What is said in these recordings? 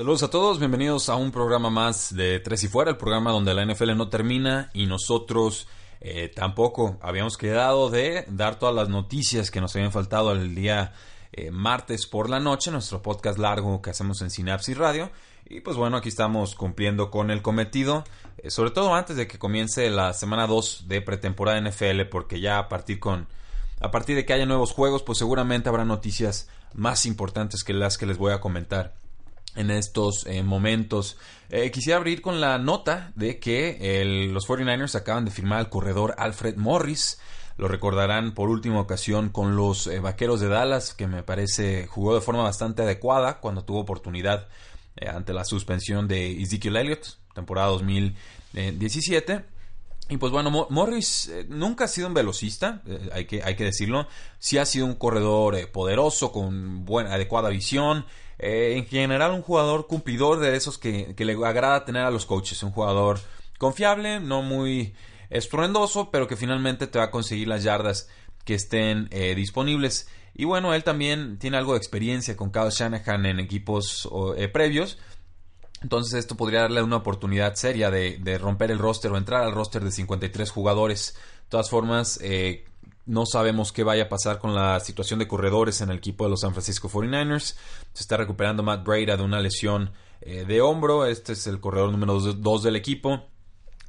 Saludos a todos, bienvenidos a un programa más de Tres y Fuera, el programa donde la NFL no termina y nosotros eh, tampoco habíamos quedado de dar todas las noticias que nos habían faltado el día eh, martes por la noche, nuestro podcast largo que hacemos en Synapsis Radio. Y pues bueno, aquí estamos cumpliendo con el cometido, eh, sobre todo antes de que comience la semana 2 de pretemporada NFL, porque ya a partir con a partir de que haya nuevos juegos, pues seguramente habrá noticias más importantes que las que les voy a comentar en estos eh, momentos. Eh, quisiera abrir con la nota de que los 49ers acaban de firmar al corredor Alfred Morris. Lo recordarán por última ocasión con los eh, Vaqueros de Dallas, que me parece jugó de forma bastante adecuada cuando tuvo oportunidad ante la suspensión de Ezekiel Elliott, temporada 2017. Y pues bueno, Morris nunca ha sido un velocista, hay, que, hay que decirlo. Sí ha sido un corredor poderoso, con buena, adecuada visión. Eh, en general, un jugador cumplidor de esos que, le agrada tener a los coaches. Un jugador confiable, no muy estruendoso, pero que finalmente te va a conseguir las yardas que estén eh, disponibles. Y bueno, él también tiene algo de experiencia con Kyle Shanahan en equipos eh, previos. Entonces esto podría darle una oportunidad seria de, de, romper el roster o entrar al roster de 53 jugadores. De todas formas, no sabemos qué vaya a pasar con la situación de corredores en el equipo de los San Francisco 49ers. Se está recuperando Matt Breda de una lesión eh, de hombro. Este es el corredor número 2 del equipo.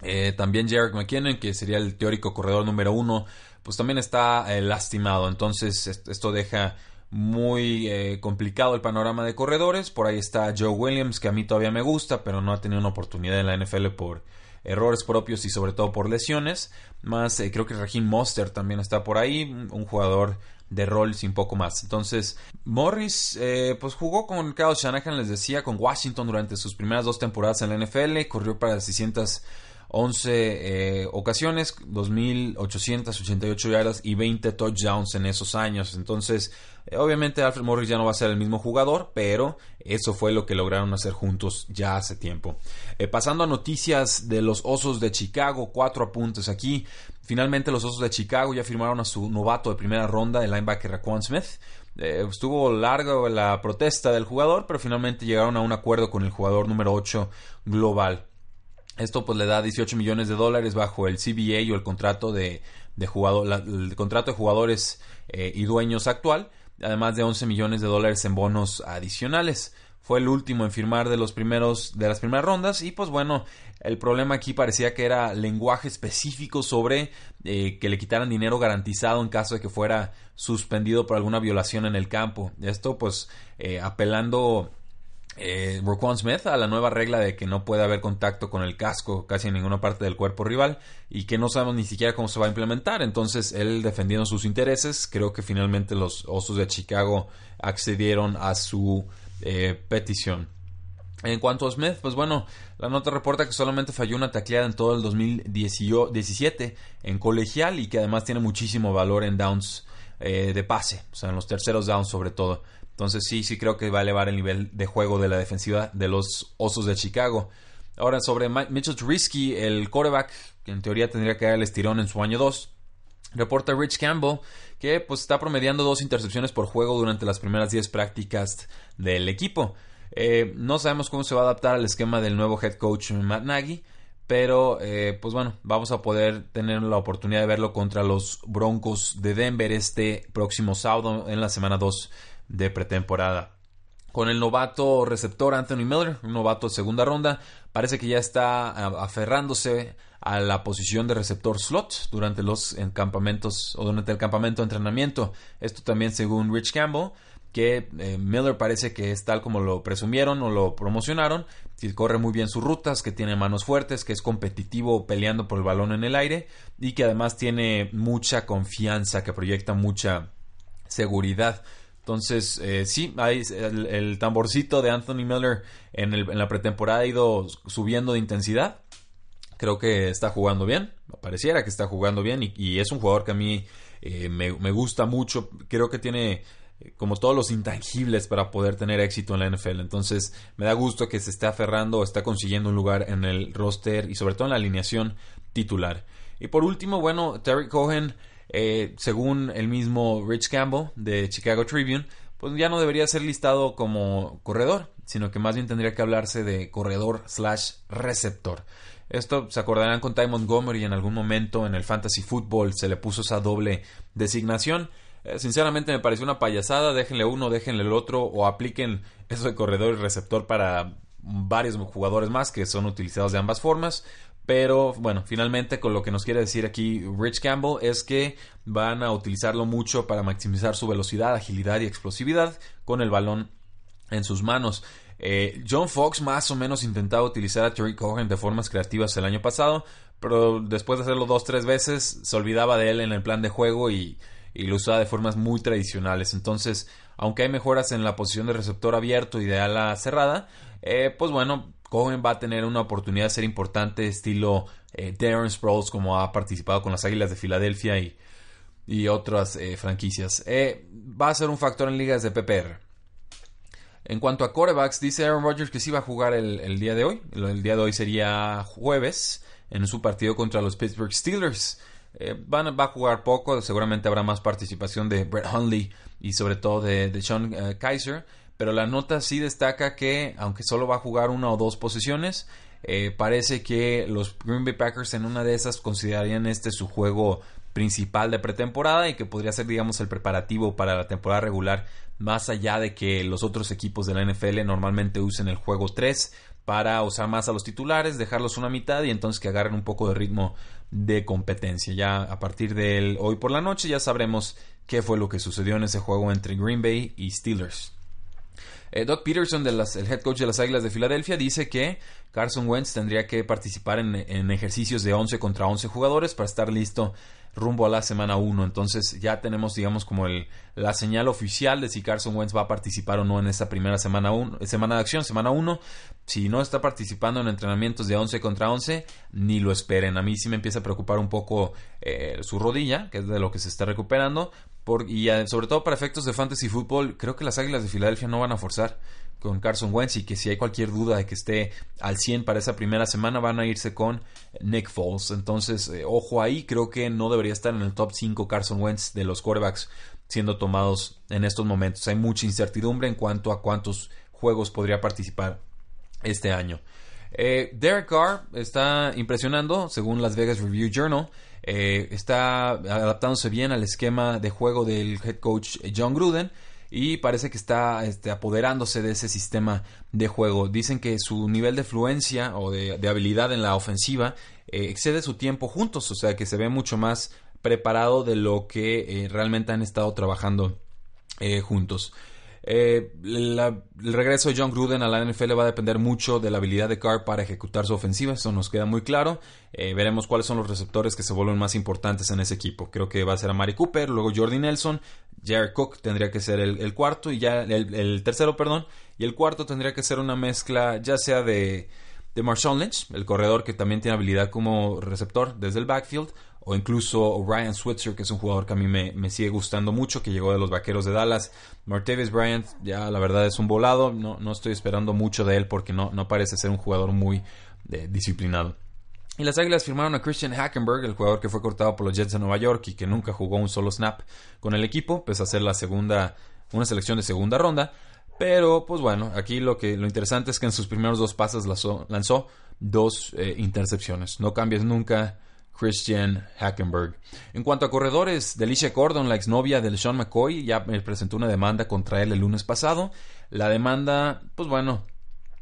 Eh, también Jarek McKinnon, que sería el teórico corredor número 1, pues también está eh, lastimado. Entonces esto deja muy complicado el panorama de corredores. Por ahí está Joe Williams, que a mí todavía me gusta, pero no ha tenido una oportunidad en la NFL por errores propios y sobre todo por lesiones. Más eh, creo que Raheem Monster también está por ahí, un jugador de rol sin poco más. Entonces, Morris eh, pues jugó con Kyle Shanahan, les decía, con Washington durante sus primeras dos temporadas en la NFL, corrió para 600 11 eh, ocasiones, 2.888 yardas y 20 touchdowns en esos años. Entonces, eh, obviamente Alfred Morris ya no va a ser el mismo jugador, pero eso fue lo que lograron hacer juntos ya hace tiempo. Eh, pasando a noticias de los Osos de Chicago, cuatro apuntes aquí. Finalmente los Osos de Chicago ya firmaron a su novato de primera ronda, el linebacker Raquan Smith. estuvo larga la protesta del jugador, pero finalmente llegaron a un acuerdo con el jugador número 8 global. Esto pues le da 18 millones de dólares bajo el CBA o el contrato de, jugador, el contrato de jugadores eh, y dueños actual, además de 11 millones de dólares en bonos adicionales. Fue el último en firmar de los primeros de las primeras rondas y pues bueno, el problema aquí parecía que era lenguaje específico sobre eh, que le quitaran dinero garantizado en caso de que fuera suspendido por alguna violación en el campo. Esto pues eh, apelando eh, Smith a la nueva regla de que no puede haber contacto con el casco casi en ninguna parte del cuerpo rival y que no sabemos ni siquiera cómo se va a implementar. Entonces, él defendiendo sus intereses, creo que finalmente los Osos de Chicago accedieron a su eh, petición. En cuanto a Smith, pues bueno, la nota reporta que solamente falló una tacleada en todo el 2017 en colegial y que además tiene muchísimo valor en downs eh, de pase, o sea, en los terceros downs sobre todo. Entonces sí, sí creo que va a elevar el nivel de juego de la defensiva de los Osos de Chicago. Ahora sobre Mitchell Trubisky, el quarterback, que en teoría tendría que dar el estirón en su año 2. Reporta Rich Campbell que pues está promediando dos intercepciones por juego durante las primeras 10 prácticas del equipo. Eh, no sabemos cómo se va a adaptar al esquema del nuevo head coach Matt Nagy, pero eh, pues bueno, vamos a poder tener la oportunidad de verlo contra los Broncos de Denver este próximo sábado en la semana 2 de pretemporada. Con el novato receptor Anthony Miller, un novato de segunda ronda, parece que ya está aferrándose a la posición de receptor slot durante los campamentos o durante el campamento de entrenamiento. Esto también según Rich Campbell. que eh, Miller parece que es tal como lo presumieron o lo promocionaron, que corre muy bien sus rutas, que tiene manos fuertes, que es competitivo peleando por el balón en el aire y que además tiene mucha confianza, que proyecta mucha seguridad. Entonces, eh, sí, hay el, tamborcito de Anthony Miller en, en, la pretemporada ha ido subiendo de intensidad. Creo que está jugando bien, pareciera que está jugando bien y, es un jugador que a mí eh, me, me, gusta mucho. Creo que tiene eh, como todos los intangibles para poder tener éxito en la NFL. Entonces, me da gusto que se esté aferrando está consiguiendo un lugar en el roster y sobre todo en la alineación titular. Y por último, bueno, Terry Cohen eh, según el mismo Rich Campbell de Chicago Tribune, pues ya no debería ser listado como corredor, sino que más bien tendría que hablarse de corredor slash receptor. Esto se acordarán con Ty Montgomery en algún momento en el fantasy football se le puso esa doble designación. Eh, sinceramente me pareció una payasada, déjenle uno, déjenle el otro o apliquen eso de corredor y receptor para varios jugadores más que son utilizados de ambas formas. Pero bueno, finalmente con lo que nos quiere decir aquí Rich Campbell es que van a utilizarlo mucho para maximizar su velocidad, agilidad y explosividad con el balón en sus manos. Eh, John Fox más o menos intentaba utilizar a Terry Cohen de formas creativas el año pasado, pero después de hacerlo dos tres veces se olvidaba de él en el plan de juego y, lo usaba de formas muy tradicionales. Entonces, aunque hay mejoras en la posición de receptor abierto y de ala cerrada, eh, pues bueno, Cohen va a tener una oportunidad de ser importante, estilo eh, Darren Sproles, como ha participado con las Águilas de Filadelfia y, y otras eh, franquicias. Eh, va a ser un factor en ligas de PPR. En cuanto a corebacks, dice Aaron Rodgers que sí va a jugar el, día de hoy. El, día de hoy sería jueves en su partido contra los Pittsburgh Steelers. van, va a jugar poco, seguramente habrá más participación de Brett Hundley y sobre todo de, de Sean Kaiser pero la nota sí destaca que, aunque solo va a jugar una o dos posiciones, eh, parece que los Green Bay Packers en una de esas considerarían este su juego principal de pretemporada y que podría ser, digamos, el preparativo para la temporada regular, más allá de que los otros equipos de la NFL normalmente usen el juego 3 para usar más a los titulares, dejarlos una mitad y entonces que agarren un poco de ritmo de competencia. Ya a partir de hoy por la noche ya sabremos qué fue lo que sucedió en ese juego entre Green Bay y Steelers. Eh, Doug Peterson, el head coach de las Águilas de Filadelfia, dice que Carson Wentz tendría que participar en, ejercicios de 11 contra 11 jugadores para estar listo rumbo a la semana 1. Entonces ya tenemos, digamos, como el, la señal oficial de si Carson Wentz va a participar o no en esta primera semana, semana de acción, semana 1. Si no está participando en entrenamientos de 11 contra 11, ni lo esperen. A mí sí me empieza a preocupar un poco eh, su rodilla, que es de lo que se está recuperando. Y sobre todo para efectos de fantasy fútbol, creo que las Águilas de Filadelfia no van a forzar con Carson Wentz y que si hay cualquier duda de que esté al 100 para esa primera semana van a irse con Nick Foles. Entonces, eh, ojo ahí, creo que no debería estar en el top 5 Carson Wentz de los quarterbacks siendo tomados en estos momentos. Hay mucha incertidumbre en cuanto a cuántos juegos podría participar este año. Eh, Derek Carr está impresionando, según Las Vegas Review Journal. Eh, está adaptándose bien al esquema de juego del head coach John Gruden y parece que está este, apoderándose de ese sistema de juego. Dicen que su nivel de fluencia o de, habilidad en la ofensiva eh, excede su tiempo juntos, o sea que se ve mucho más preparado de lo que eh, realmente han estado trabajando eh, juntos. Eh, el regreso de John Gruden a la NFL va a depender mucho de la habilidad de Carr para ejecutar su ofensiva, eso nos queda muy claro. Eh, veremos cuáles son los receptores que se vuelven más importantes en ese equipo. Creo que va a ser a Mari Cooper, luego Jordi Nelson, Jared Cook tendría que ser el, cuarto y ya el, tercero, perdón, y el cuarto tendría que ser una mezcla ya sea de, de Marshawn Lynch, el corredor que también tiene habilidad como receptor desde el backfield, o incluso Ryan Switzer, que es un jugador que a mí me, sigue gustando mucho, que llegó de los Vaqueros de Dallas. Martavis Bryant, ya la verdad es un volado, no, no estoy esperando mucho de él porque no, no parece ser un jugador muy eh, disciplinado. Y las Águilas firmaron a Christian Hackenberg, el jugador que fue cortado por los Jets de Nueva York y que nunca jugó un solo snap con el equipo, pese a ser la segunda, una selección de segunda ronda. Pero, pues bueno, aquí lo que lo interesante es que en sus primeros dos pases lanzó, dos eh, intercepciones. No cambies nunca Christian Hackenberg. En cuanto a corredores, Delicia Gordon, la exnovia de Sean McCoy, ya presentó una demanda contra él el lunes pasado. La demanda, pues bueno,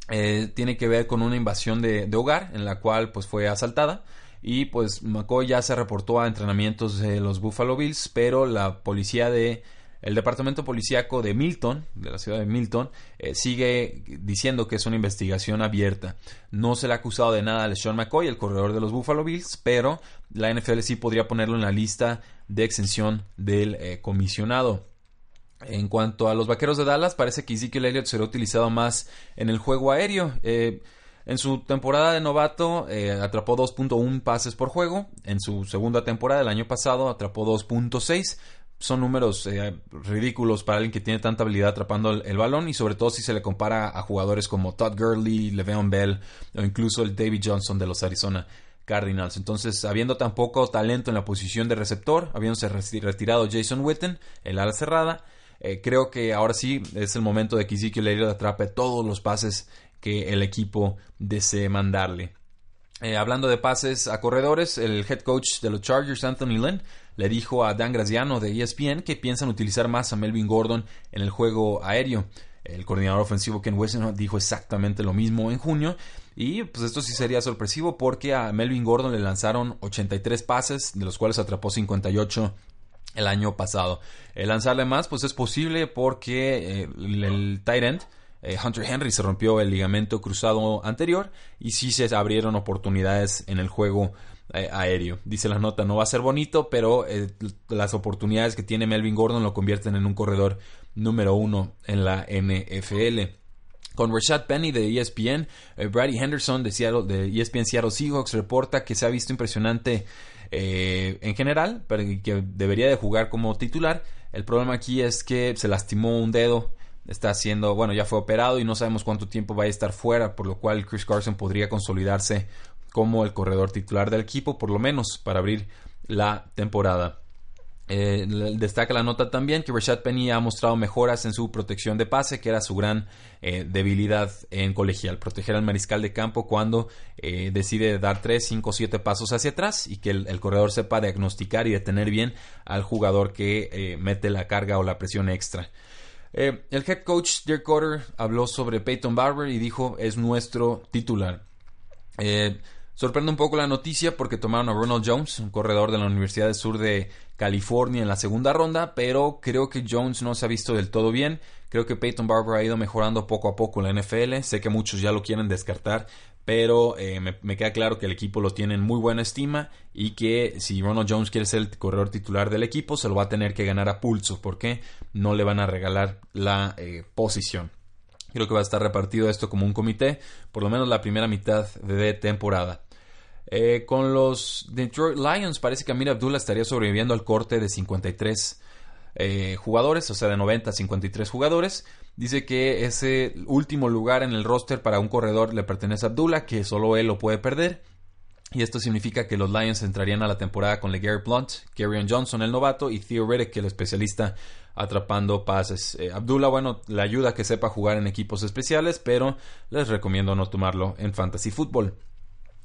eh, tiene que ver con una invasión de, hogar en la cual pues fue asaltada. Y pues McCoy ya se reportó a entrenamientos de los Buffalo Bills, pero la policía de El departamento policíaco de Milton, de la ciudad de Milton, eh, sigue diciendo que es una investigación abierta. No se le ha acusado de nada a Sean McCoy, el corredor de los Buffalo Bills, pero la NFL sí podría ponerlo en la lista de exención del eh, comisionado. En cuanto a los vaqueros de Dallas, parece que Ezekiel Elliott será utilizado más en el juego aéreo. Eh, en su temporada de novato atrapó 2.1 pases por juego. En su segunda temporada, el año pasado, atrapó 2.6 son números eh, ridículos para alguien que tiene tanta habilidad atrapando el, balón y sobre todo si se le compara a jugadores como Todd Gurley, Le'Veon Bell o incluso el David Johnson de los Arizona Cardinals. Entonces, habiendo tan poco talento en la posición de receptor, habiéndose retirado Jason Witten, el ala cerrada, eh, creo que ahora sí es el momento de que Ezekiel Elliott atrape todos los pases que el equipo desee mandarle. Eh, hablando de pases a corredores, el head coach de los Chargers, Anthony Lynn, le dijo a Dan Graziano de ESPN que piensan utilizar más a Melvin Gordon en el juego aéreo. El coordinador ofensivo Ken Wilson dijo exactamente lo mismo en junio. Y pues esto sí sería sorpresivo porque a Melvin Gordon le lanzaron 83 pases, de los cuales atrapó 58 el año pasado. El lanzarle más, pues es posible porque eh, el, tight end eh, Hunter Henry se rompió el ligamento cruzado anterior y sí se abrieron oportunidades en el juego eh, aéreo. Dice la nota, no va a ser bonito, pero eh, las oportunidades que tiene Melvin Gordon lo convierten en un corredor número uno en la NFL. Con Rashad Penny de ESPN, eh, Brady Henderson de, ESPN Seattle Seahawks reporta que se ha visto impresionante en general, pero que debería de jugar como titular. El problema aquí es que se lastimó un dedo está haciendo, bueno, ya fue operado y no sabemos cuánto tiempo va a estar fuera, por lo cual Chris Carson podría consolidarse como el corredor titular del equipo, por lo menos para abrir la temporada. Eh, destaca la nota también que Rashad Penny ha mostrado mejoras en su protección de pase, que era su gran eh, debilidad en colegial, proteger al mariscal de campo cuando eh, decide dar 3, 5, 7 pasos hacia atrás y que el, corredor sepa diagnosticar y detener bien al jugador que mete la carga o la presión extra. el head coach Dirk Cotter habló sobre Peyton Barber y dijo es nuestro titular. Sorprende un poco la noticia porque tomaron a Ronald Jones, un corredor de la Universidad del Sur de California en la segunda ronda, pero creo que Jones no se ha visto del todo bien. Creo que Peyton Barber ha ido mejorando poco a poco en la NFL. Sé que muchos ya lo quieren descartar, pero eh, me, queda claro que el equipo lo tiene en muy buena estima y que si Ronald Jones quiere ser el corredor titular del equipo, se lo va a tener que ganar a pulso, porque no le van a regalar la eh, posición. Creo que va a estar repartido esto como un comité, por lo menos la primera mitad de temporada. Eh, con los Detroit Lions parece que Amir Abdullah estaría sobreviviendo al corte de 53 eh, jugadores, o sea, de 90 a 53 jugadores. Dice que ese último lugar en el roster para un corredor le pertenece a Abdullah, que solo él lo puede perder. Y esto significa que los Lions entrarían a la temporada con LeGarrette Blunt, Kerryon Johnson, el novato, y Theo Riddick, el especialista atrapando pases. Eh, Abdullah, bueno, le ayuda a que sepa jugar en equipos especiales, pero les recomiendo no tomarlo en fantasy football.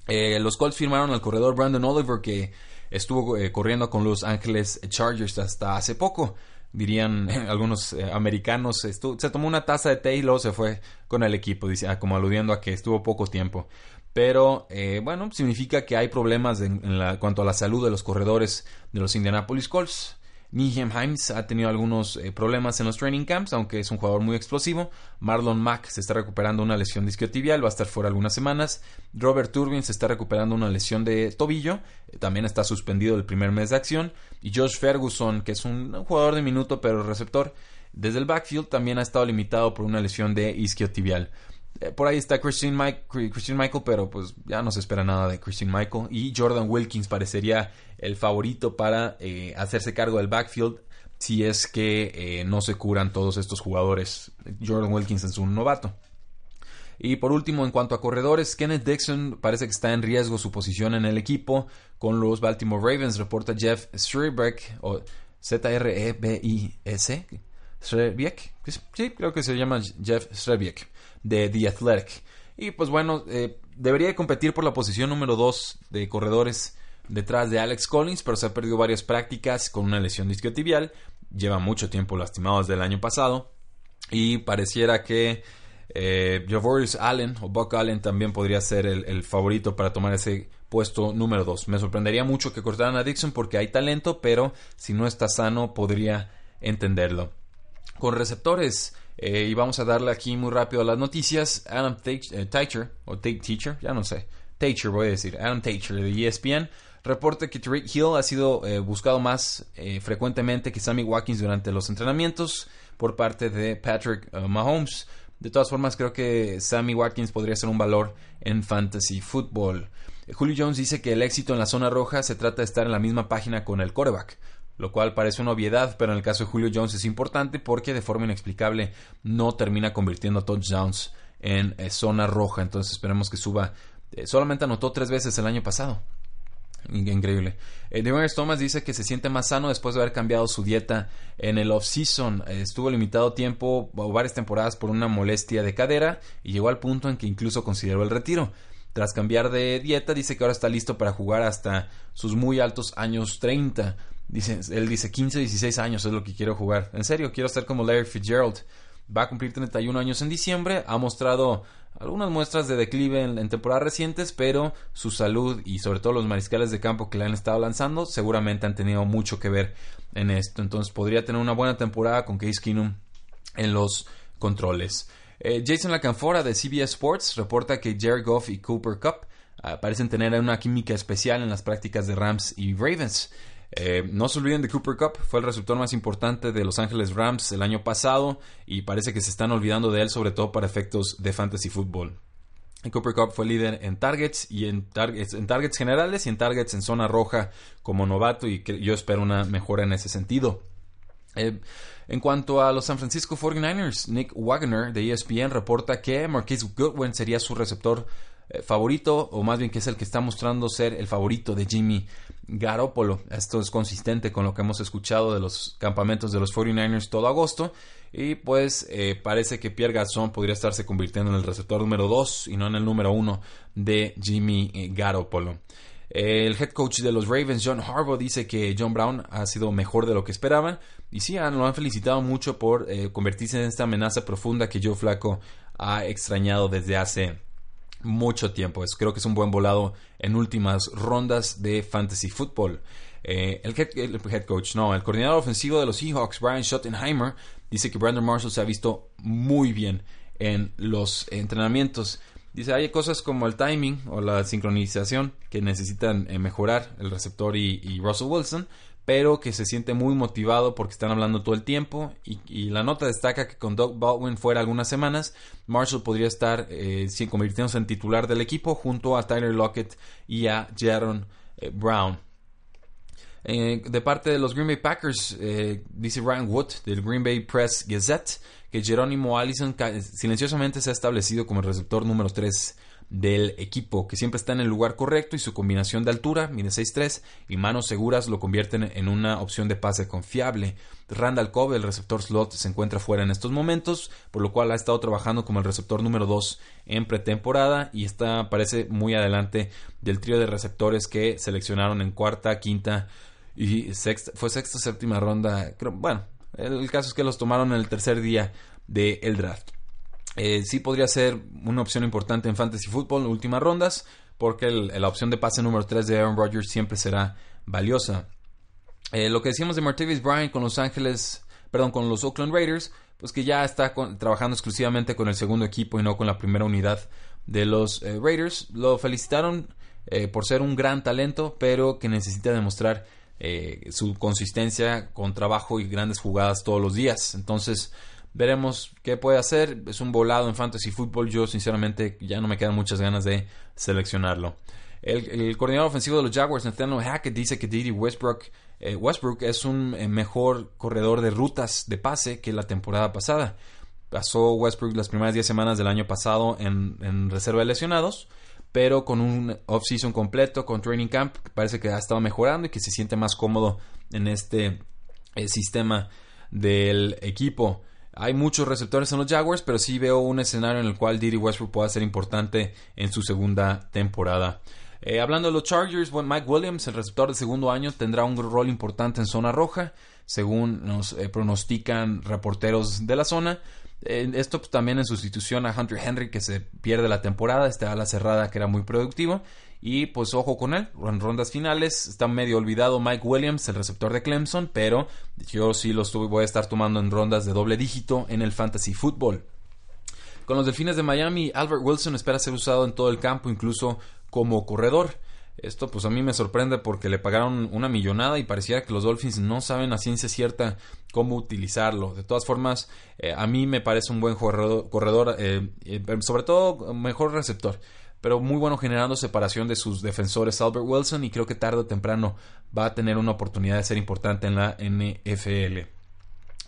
Eh, los Colts firmaron al corredor Brandon Oliver que estuvo eh, corriendo con los Ángeles Chargers hasta hace poco. Dirían algunos eh, americanos, se tomó una taza de té y luego se fue con el equipo, dice, ah, como aludiendo a que estuvo poco tiempo. Pero bueno, significa que hay problemas en, cuanto a la salud de los corredores de los Indianapolis Colts. Nihem Himes ha tenido algunos eh, problemas en los training camps, aunque es un jugador muy explosivo. Marlon Mack se está recuperando una lesión discotibial, va a estar fuera algunas semanas. Robert Turbin se está recuperando una lesión de tobillo, eh, también está suspendido el primer mes de acción. Y Josh Ferguson, que es un, jugador de minuto pero receptor, desde el backfield también ha estado limitado por una lesión de isquiotibial. Eh, por ahí está Christian, Michael, pero pues ya no se espera nada de Christian Michael. Y Jordan Wilkins parecería el favorito para eh, hacerse cargo del backfield si es que eh, no se curan todos estos jugadores. Jordan Wilkins es un novato. Y por último, en cuanto a corredores, Kenneth Dixon parece que está en riesgo su posición en el equipo con los Baltimore Ravens, reporta Jeff Strebeck, o Z-R-E-B-I-S. Sí, creo que se llama Jeff Strebeck de The Athletic. Y pues bueno, eh, debería de competir por la posición número 2 de corredores detrás de Alex Collins, pero se ha perdido varias prácticas con una lesión discotibial. Lleva mucho tiempo lastimado desde el año pasado. Y pareciera que eh, Allen o Buck Allen también podría ser el, favorito para tomar ese puesto número 2. Me sorprendería mucho que cortaran a Dixon porque hay talento, pero si no está sano podría entenderlo. Con receptores, eh, y vamos a darle aquí muy rápido a las noticias, Adam Teacher, o Teacher, ya no sé, Teacher voy a decir, Adam Teacher de ESPN, reporta que Tariq Hill ha sido buscado más frecuentemente que Sammy Watkins durante los entrenamientos por parte de Patrick Mahomes. De todas formas, creo que Sammy Watkins podría ser un valor en fantasy football. Julio Jones dice que el éxito en la zona roja se trata de estar en la misma página con el quarterback, lo cual parece una obviedad, pero en el caso de Julio Jones es importante porque de forma inexplicable no termina convirtiendo touchdowns en eh, zona roja. Entonces esperemos que suba. Eh, solamente anotó tres veces el año pasado. Increíble. Eh, Thomas dice que se siente más sano después de haber cambiado su dieta en el off-season. Eh, estuvo limitado tiempo o varias temporadas por una molestia de cadera y llegó al punto en que incluso consideró el retiro. Tras cambiar de dieta, dice que ahora está listo para jugar hasta sus muy altos años 30. Dice, él dice 15, 16 años es lo que quiero jugar. En serio, quiero ser como Larry Fitzgerald. Va a cumplir 31 años en diciembre. Ha mostrado algunas muestras de declive en, temporadas recientes, pero su salud y sobre todo los mariscales de campo que le han estado lanzando seguramente han tenido mucho que ver en esto. Entonces podría tener una buena temporada con Case Keenum en los controles. Eh, Jason Lacanfora de CBS Sports reporta que Jared Goff y Cooper Cup ah, parecen tener una química especial en las prácticas de Rams y Ravens. Eh, no se olviden de Cooper Cup, fue el receptor más importante de Los Ángeles Rams el año pasado y parece que se están olvidando de él sobre todo para efectos de fantasy football. Cooper Cup fue líder en targets y en targets, en targets generales y en targets en zona roja como novato y yo espero una mejora en ese sentido. Eh, en cuanto a los San Francisco 49ers, Nick Wagner de ESPN reporta que Marquise Goodwin sería su receptor favorito, o más bien que es el que está mostrando ser el favorito de Jimmy Garoppolo. Esto es consistente con lo que hemos escuchado de los campamentos de los 49ers todo agosto. Y pues eh, parece que Pierre Garçon podría estarse convirtiendo en el receptor número 2 y no en el número 1 de Jimmy eh, Garoppolo. El head coach de los Ravens, John Harbaugh, dice que John Brown ha sido mejor de lo que esperaban. Y sí, lo han felicitado mucho por convertirse en esta amenaza profunda que Joe Flaco ha extrañado desde hace mucho tiempo. creo que es un buen volado en últimas rondas de fantasy football. Eh, el, head, coach, no, el coordinador ofensivo de los Seahawks, Brian Schottenheimer, dice que Brandon Marshall se ha visto muy bien en los entrenamientos. Dice, hay cosas como el timing o la sincronización que necesitan eh, mejorar el receptor y Russell Wilson, pero que se siente muy motivado porque están hablando todo el tiempo y, la nota destaca que con Doug Baldwin fuera algunas semanas, Marshall podría estar eh, convirtiéndose en titular del equipo junto a Tyler Lockett y a Jaron eh, Brown. Eh, de parte de los Green Bay Packers, dice Ryan Wood del Green Bay Press Gazette que Jerónimo Allison silenciosamente se ha establecido como el receptor número 3 del equipo, que siempre está en el lugar correcto y su combinación de altura, mide 6'3 y manos seguras lo convierten en una opción de pase confiable. Randall Cobb, el receptor slot, se encuentra fuera en estos momentos, por lo cual ha estado trabajando como el receptor número 2 en pretemporada y está parece muy adelante del trío de receptores que seleccionaron en cuarta, quinta y sexta, fue sexta, séptima ronda, bueno, el, caso es que los tomaron en el tercer día del draft. Eh, sí podría ser una opción importante en Fantasy Football últimas rondas, porque la opción de pase número 3 de Aaron Rodgers siempre será valiosa. Eh, lo que decíamos de Martavis Bryant con Los Ángeles, perdón, con los Oakland Raiders, pues que ya está trabajando exclusivamente con el segundo equipo y no con la primera unidad de los eh, Raiders. Lo felicitaron por ser un gran talento, pero que necesita demostrar su consistencia con trabajo y grandes jugadas todos los días. Entonces, Veremos qué puede hacer. Es un volado en fantasy football. Yo sinceramente ya no me quedan muchas ganas de seleccionarlo. El, coordinador ofensivo de los Jaguars, Nathaniel Hackett, dice que Didi Westbrook, eh, Westbrook es un eh, mejor corredor de rutas de pase que la temporada pasada. Pasó Westbrook las primeras 10 semanas del año pasado en, reserva de lesionados, pero con un off-season completo, con training camp, parece que ha estado mejorando y que se siente más cómodo en este eh, sistema del equipo. Hay muchos receptores en los Jaguars, pero sí veo un escenario en el cual Diddy Westbrook pueda ser importante en su segunda temporada. Eh, hablando de los Chargers, Mike Williams, el receptor de segundo año, tendrá un rol importante en zona roja. según nos pronostican reporteros de la zona. esto pues, también en sustitución a Hunter Henry que se pierde la temporada, está a la cerrada que era muy productivo y pues ojo con él, en rondas finales está medio olvidado Mike Williams, el receptor de Clemson, pero yo sí lo voy a estar tomando en rondas de doble dígito en el fantasy football. Con los Delfines de Miami, Albert Wilson espera ser usado en todo el campo, incluso como corredor. Esto pues a mí me sorprende porque le pagaron una millonada y pareciera que los Dolphins no saben a ciencia cierta cómo utilizarlo. De todas formas, eh, a mí me parece un buen corredor, eh, eh, sobre todo mejor receptor pero muy bueno generando separación de sus defensores Albert Wilson y creo que tarde o temprano va a tener una oportunidad de ser importante en la NFL.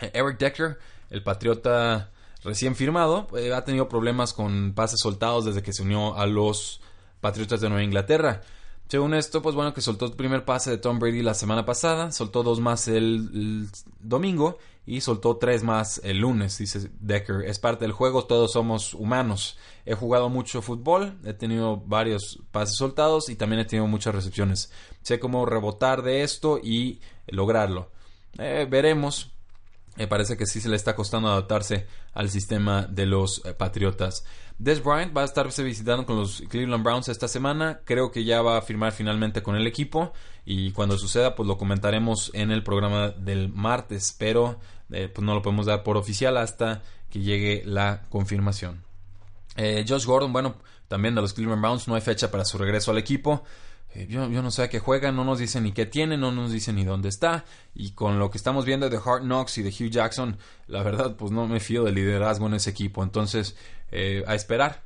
Eric Decker, el patriota recién firmado, eh, ha tenido problemas con pases soltados desde que se unió a los Patriotas de Nueva Inglaterra. Según esto, pues bueno, que soltó el primer pase de Tom Brady la semana pasada, soltó dos más el domingo y soltó tres más el lunes, dice Decker. Es parte del juego, todos somos humanos. He jugado mucho fútbol, he tenido varios pases soltados y también he tenido muchas recepciones. Sé cómo rebotar de esto y lograrlo. Eh, veremos. Me parece que sí se le está costando adaptarse al sistema de los eh, Patriotas. Des Bryant va a estarse visitando con los Cleveland Browns esta semana. Creo que ya va a firmar finalmente con el equipo. Y cuando suceda, pues lo comentaremos en el programa del martes. Pero eh, pues no lo podemos dar por oficial hasta que llegue la confirmación. Eh, Josh Gordon, bueno, también de los Cleveland Browns, no hay fecha para su regreso al equipo. Eh, yo, no sé a qué juega, no nos dicen ni qué tiene, no nos dicen ni dónde está. Y con lo que estamos viendo de Hart Knox y de Hugh Jackson, la verdad, pues no me fío del liderazgo en ese equipo. Entonces, eh, a esperar.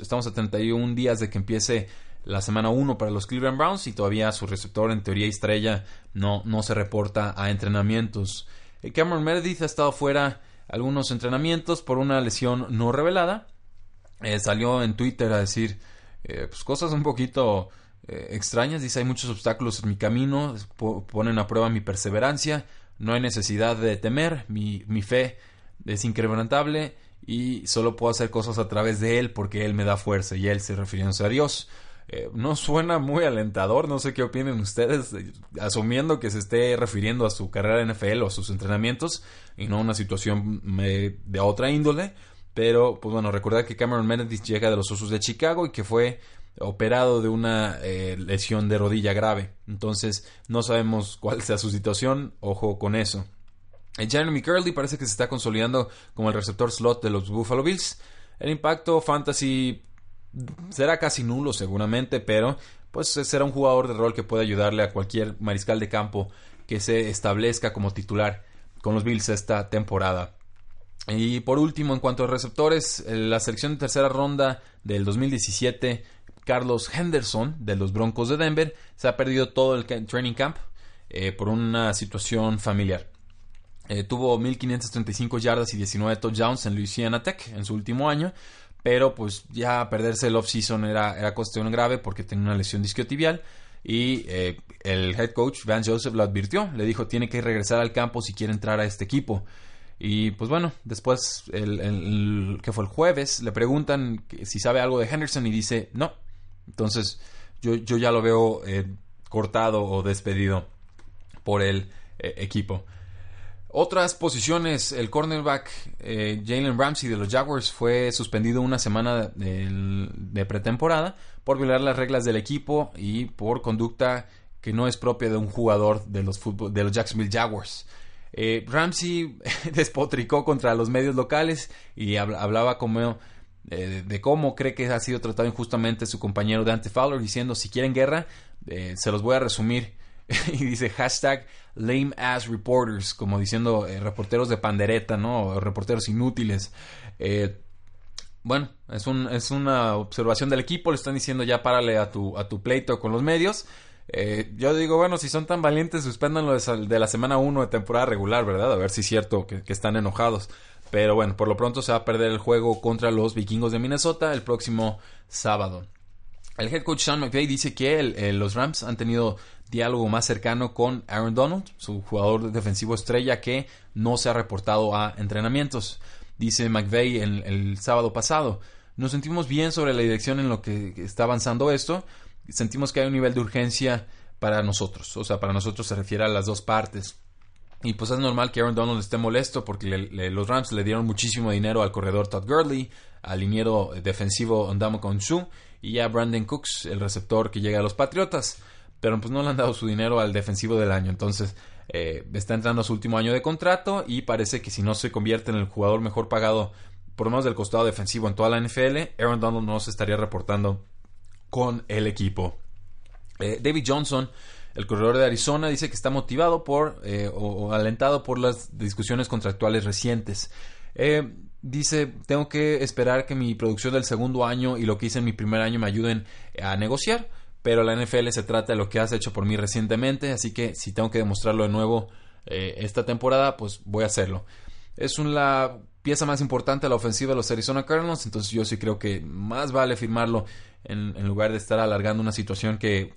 estamos a 31 días de que empiece la semana 1 para los Cleveland Browns y todavía su receptor, en teoría estrella, no, no se reporta a entrenamientos. Eh, Cameron Meredith ha estado fuera algunos entrenamientos por una lesión no revelada. salió en Twitter a decir pues cosas un poquito eh, extrañas. Dice, hay muchos obstáculos en mi camino, ponen a prueba mi perseverancia, no hay necesidad de temer, mi, mi fe es incrementable y solo puedo hacer cosas a través de Él porque Él me da fuerza y Él se refiriéndose a Dios. Eh, no suena muy alentador, no sé qué opinen ustedes, eh, asumiendo que se esté refiriendo a su carrera en NFL o a sus entrenamientos y no a una situación de otra índole. Pero, pues bueno, recordar que Cameron Meredith llega de los Osos de Chicago y que fue operado de una eh, lesión de rodilla grave. Entonces no sabemos cuál sea su situación. Ojo con eso. Jeremy Curley parece que se está consolidando como el receptor slot de los Buffalo Bills. El impacto fantasy será casi nulo seguramente, pero pues será un jugador de rol que puede ayudarle a cualquier mariscal de campo que se establezca como titular con los Bills esta temporada. Y por último, en cuanto a receptores, eh, la selección de tercera ronda del 2017 Carlos Henderson de los Broncos de Denver se ha perdido todo el training camp eh, por una situación familiar. Eh, tuvo 1535 yardas y 19 touchdowns en Louisiana Tech en su último año, pero pues ya perderse el off-season era, era cuestión grave porque tenía una lesión discotibial y eh, el head coach Van Joseph lo advirtió, le dijo tiene que regresar al campo si quiere entrar a este equipo. Y pues bueno, después, el, que fue el jueves, le preguntan si sabe algo de Henderson y dice no, entonces, yo, yo ya lo veo eh, cortado o despedido por el eh, equipo. Otras posiciones, el cornerback eh, Jalen Ramsey de los Jaguars fue suspendido una semana de, pretemporada por violar las reglas del equipo y por conducta que no es propia de un jugador de los, de los Jacksonville Jaguars. Ramsey despotricó contra los medios locales y hablaba como eh, de cómo cree que ha sido tratado injustamente su compañero Dante Fowler, diciendo si quieren guerra, eh, se los voy a resumir. y dice hashtag lame ass reporters, como diciendo eh, reporteros de pandereta, ¿no? reporteros inútiles. bueno, es, un, es una observación del equipo, le están diciendo ya párale a tu, a tu pleito con los medios. yo digo, bueno, si son tan valientes, suspéndanlo de, la semana 1 de temporada regular, ¿verdad? A ver si es cierto que están enojados. Pero bueno, por lo pronto se va a perder el juego contra los vikingos de Minnesota el próximo sábado. El head coach Sean McVay dice que los Rams han tenido diálogo más cercano con Aaron Donald, su jugador defensivo estrella que no se ha reportado a entrenamientos. Dice McVay el, el sábado pasado, nos sentimos bien sobre la dirección en lo que está avanzando esto, sentimos que hay un nivel de urgencia para nosotros, o sea, para nosotros se refiere a las dos partes. Y pues es normal que Aaron Donald esté molesto porque los Rams le dieron muchísimo dinero al corredor Todd Gurley, al liniero defensivo Ondamo Konsu y a Brandon Cooks, el receptor que llega a los Patriotas. Pero pues no le han dado su dinero al defensivo del año. Entonces eh, está entrando a su último año de contrato y parece que si no se convierte en el jugador mejor pagado, por lo menos del costado defensivo en toda la NFL, Aaron Donald no se estaría reportando con el equipo. Eh, David Johnson el corredor de Arizona dice que está motivado por eh, o, alentado por las discusiones contractuales recientes. Eh, dice, tengo que esperar que mi producción del segundo año y lo que hice en mi primer año me ayuden a negociar, pero la NFL se trata de lo que has hecho por mí recientemente, así que si tengo que demostrarlo de nuevo eh, esta temporada, pues voy a hacerlo. Es una pieza más importante de la ofensiva de los Arizona Cardinals, entonces yo sí creo que más vale firmarlo en, lugar de estar alargando una situación que,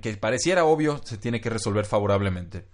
que pareciera obvio se tiene que resolver favorablemente.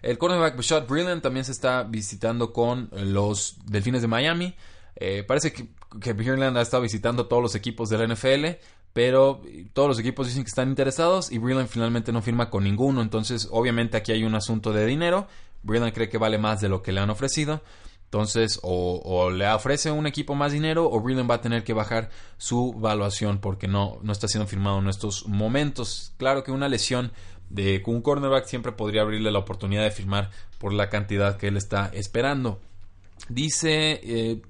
El cornerback Bashad Brilliant también se está visitando con los Delfines de Miami. Eh, parece que, que ha estado visitando todos los equipos de la NFL, pero todos los equipos dicen que están interesados y Brilliant finalmente no firma con ninguno. Entonces, obviamente aquí hay un asunto de dinero. Brilliant cree que vale más de lo que le han ofrecido. Entonces, o, le ofrece un equipo más dinero o Breland va a tener que bajar su valuación porque no, no está siendo firmado en estos momentos. Claro que una lesión de un cornerback siempre podría abrirle la oportunidad de firmar por la cantidad que él está esperando. Dice eh,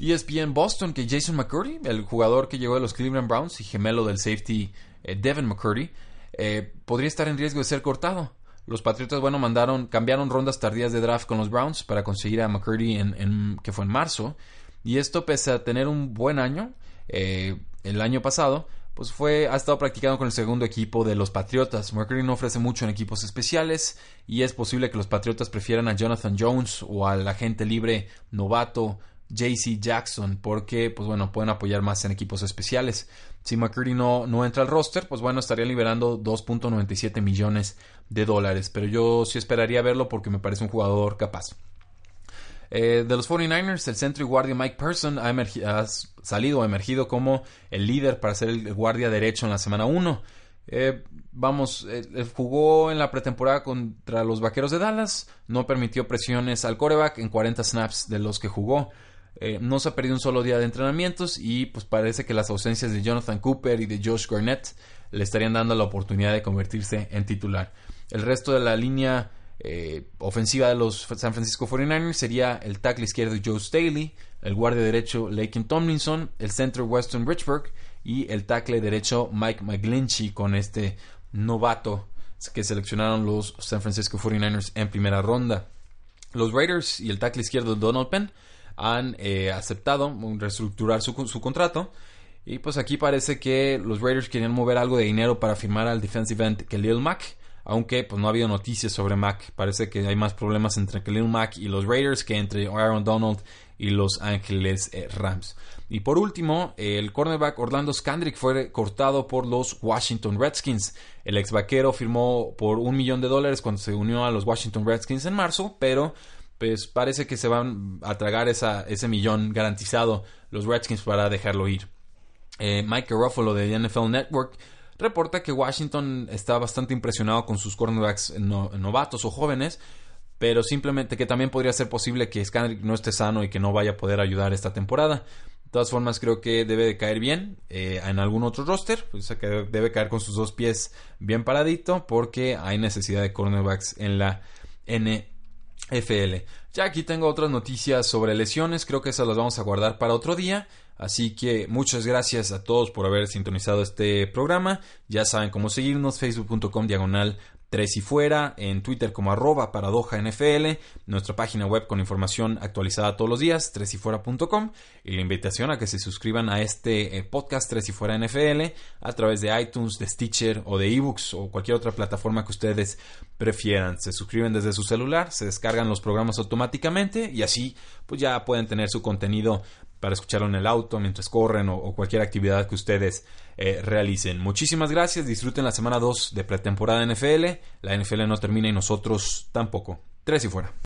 ESPN Boston que Jason McCurdy, el jugador que llegó de los Cleveland Browns y gemelo del safety eh, Devin McCurdy, eh, podría estar en riesgo de ser cortado. Los Patriotas, bueno, mandaron, cambiaron rondas tardías de draft con los Browns para conseguir a McCurdy en, que fue en marzo. Y esto pese a tener un buen año, eh, el año pasado, pues fue, ha estado practicando con el segundo equipo de los Patriotas. McCurdy no ofrece mucho en equipos especiales y es posible que los Patriotas prefieran a Jonathan Jones o al agente libre novato JC Jackson porque, pues bueno, pueden apoyar más en equipos especiales. Si McCurdy no, no entra al roster, pues bueno, estaría liberando 2.97 millones de dólares. Pero yo sí esperaría verlo porque me parece un jugador capaz. Eh, de los 49ers, el centro y guardia Mike Person ha, ha salido o emergido como el líder para ser el guardia derecho en la semana 1. Eh, vamos, eh, jugó en la pretemporada contra los Vaqueros de Dallas, no permitió presiones al coreback en 40 snaps de los que jugó. Eh, no se ha perdido un solo día de entrenamientos y pues parece que las ausencias de Jonathan Cooper y de Josh Garnett le estarían dando la oportunidad de convertirse en titular. El resto de la línea eh, ofensiva de los San Francisco 49ers sería el tackle izquierdo Joe Staley, el guardia derecho Laken Tomlinson, el centro Weston Richburg y el tackle derecho Mike McGlinchey con este novato que seleccionaron los San Francisco 49ers en primera ronda. Los Raiders y el tackle izquierdo Donald Penn han eh, aceptado reestructurar su, su, contrato. Y pues aquí parece que los Raiders querían mover algo de dinero para firmar al defensive end Khalil Mack. Aunque pues no ha habido noticias sobre Mack. Parece que hay más problemas entre Khalil Mack y los Raiders que entre Aaron Donald y los Ángeles eh, Rams. Y por último, el cornerback Orlando Scandrick fue cortado por los Washington Redskins. El ex vaquero firmó por un millón de dólares cuando se unió a los Washington Redskins en marzo, pero pues parece que se van a tragar ese millón garantizado los Redskins para dejarlo ir. Eh, Mike Ruffalo de NFL Network reporta que Washington está bastante impresionado con sus cornerbacks novatos o jóvenes, pero simplemente que también podría ser posible que Scandrick no esté sano y que no vaya a poder ayudar esta temporada. De todas formas, creo que debe de caer bien eh, en algún otro roster. O sea, que debe caer con sus dos pies bien paradito porque hay necesidad de cornerbacks en la NFL. FL. Ya aquí tengo otras noticias sobre lesiones, creo que esas las vamos a guardar para otro día. Así que muchas gracias a todos por haber sintonizado este programa. Ya saben cómo seguirnos, facebook.com diagonal 3 y fuera, en Twitter como arroba paradoja NFL, nuestra página web con información actualizada todos los días, 3 y la invitación a que se suscriban a este eh, podcast 3 y fuera NFL a través de iTunes, de Stitcher o de eBooks o cualquier otra plataforma que ustedes prefieran. Se suscriben desde su celular, se descargan los programas automáticamente y así pues ya pueden tener su contenido para escucharlo en el auto mientras corren o, cualquier actividad que ustedes eh, realicen. Muchísimas gracias, disfruten la semana 2 de pretemporada NFL. La NFL no termina y nosotros tampoco. Tres y fuera.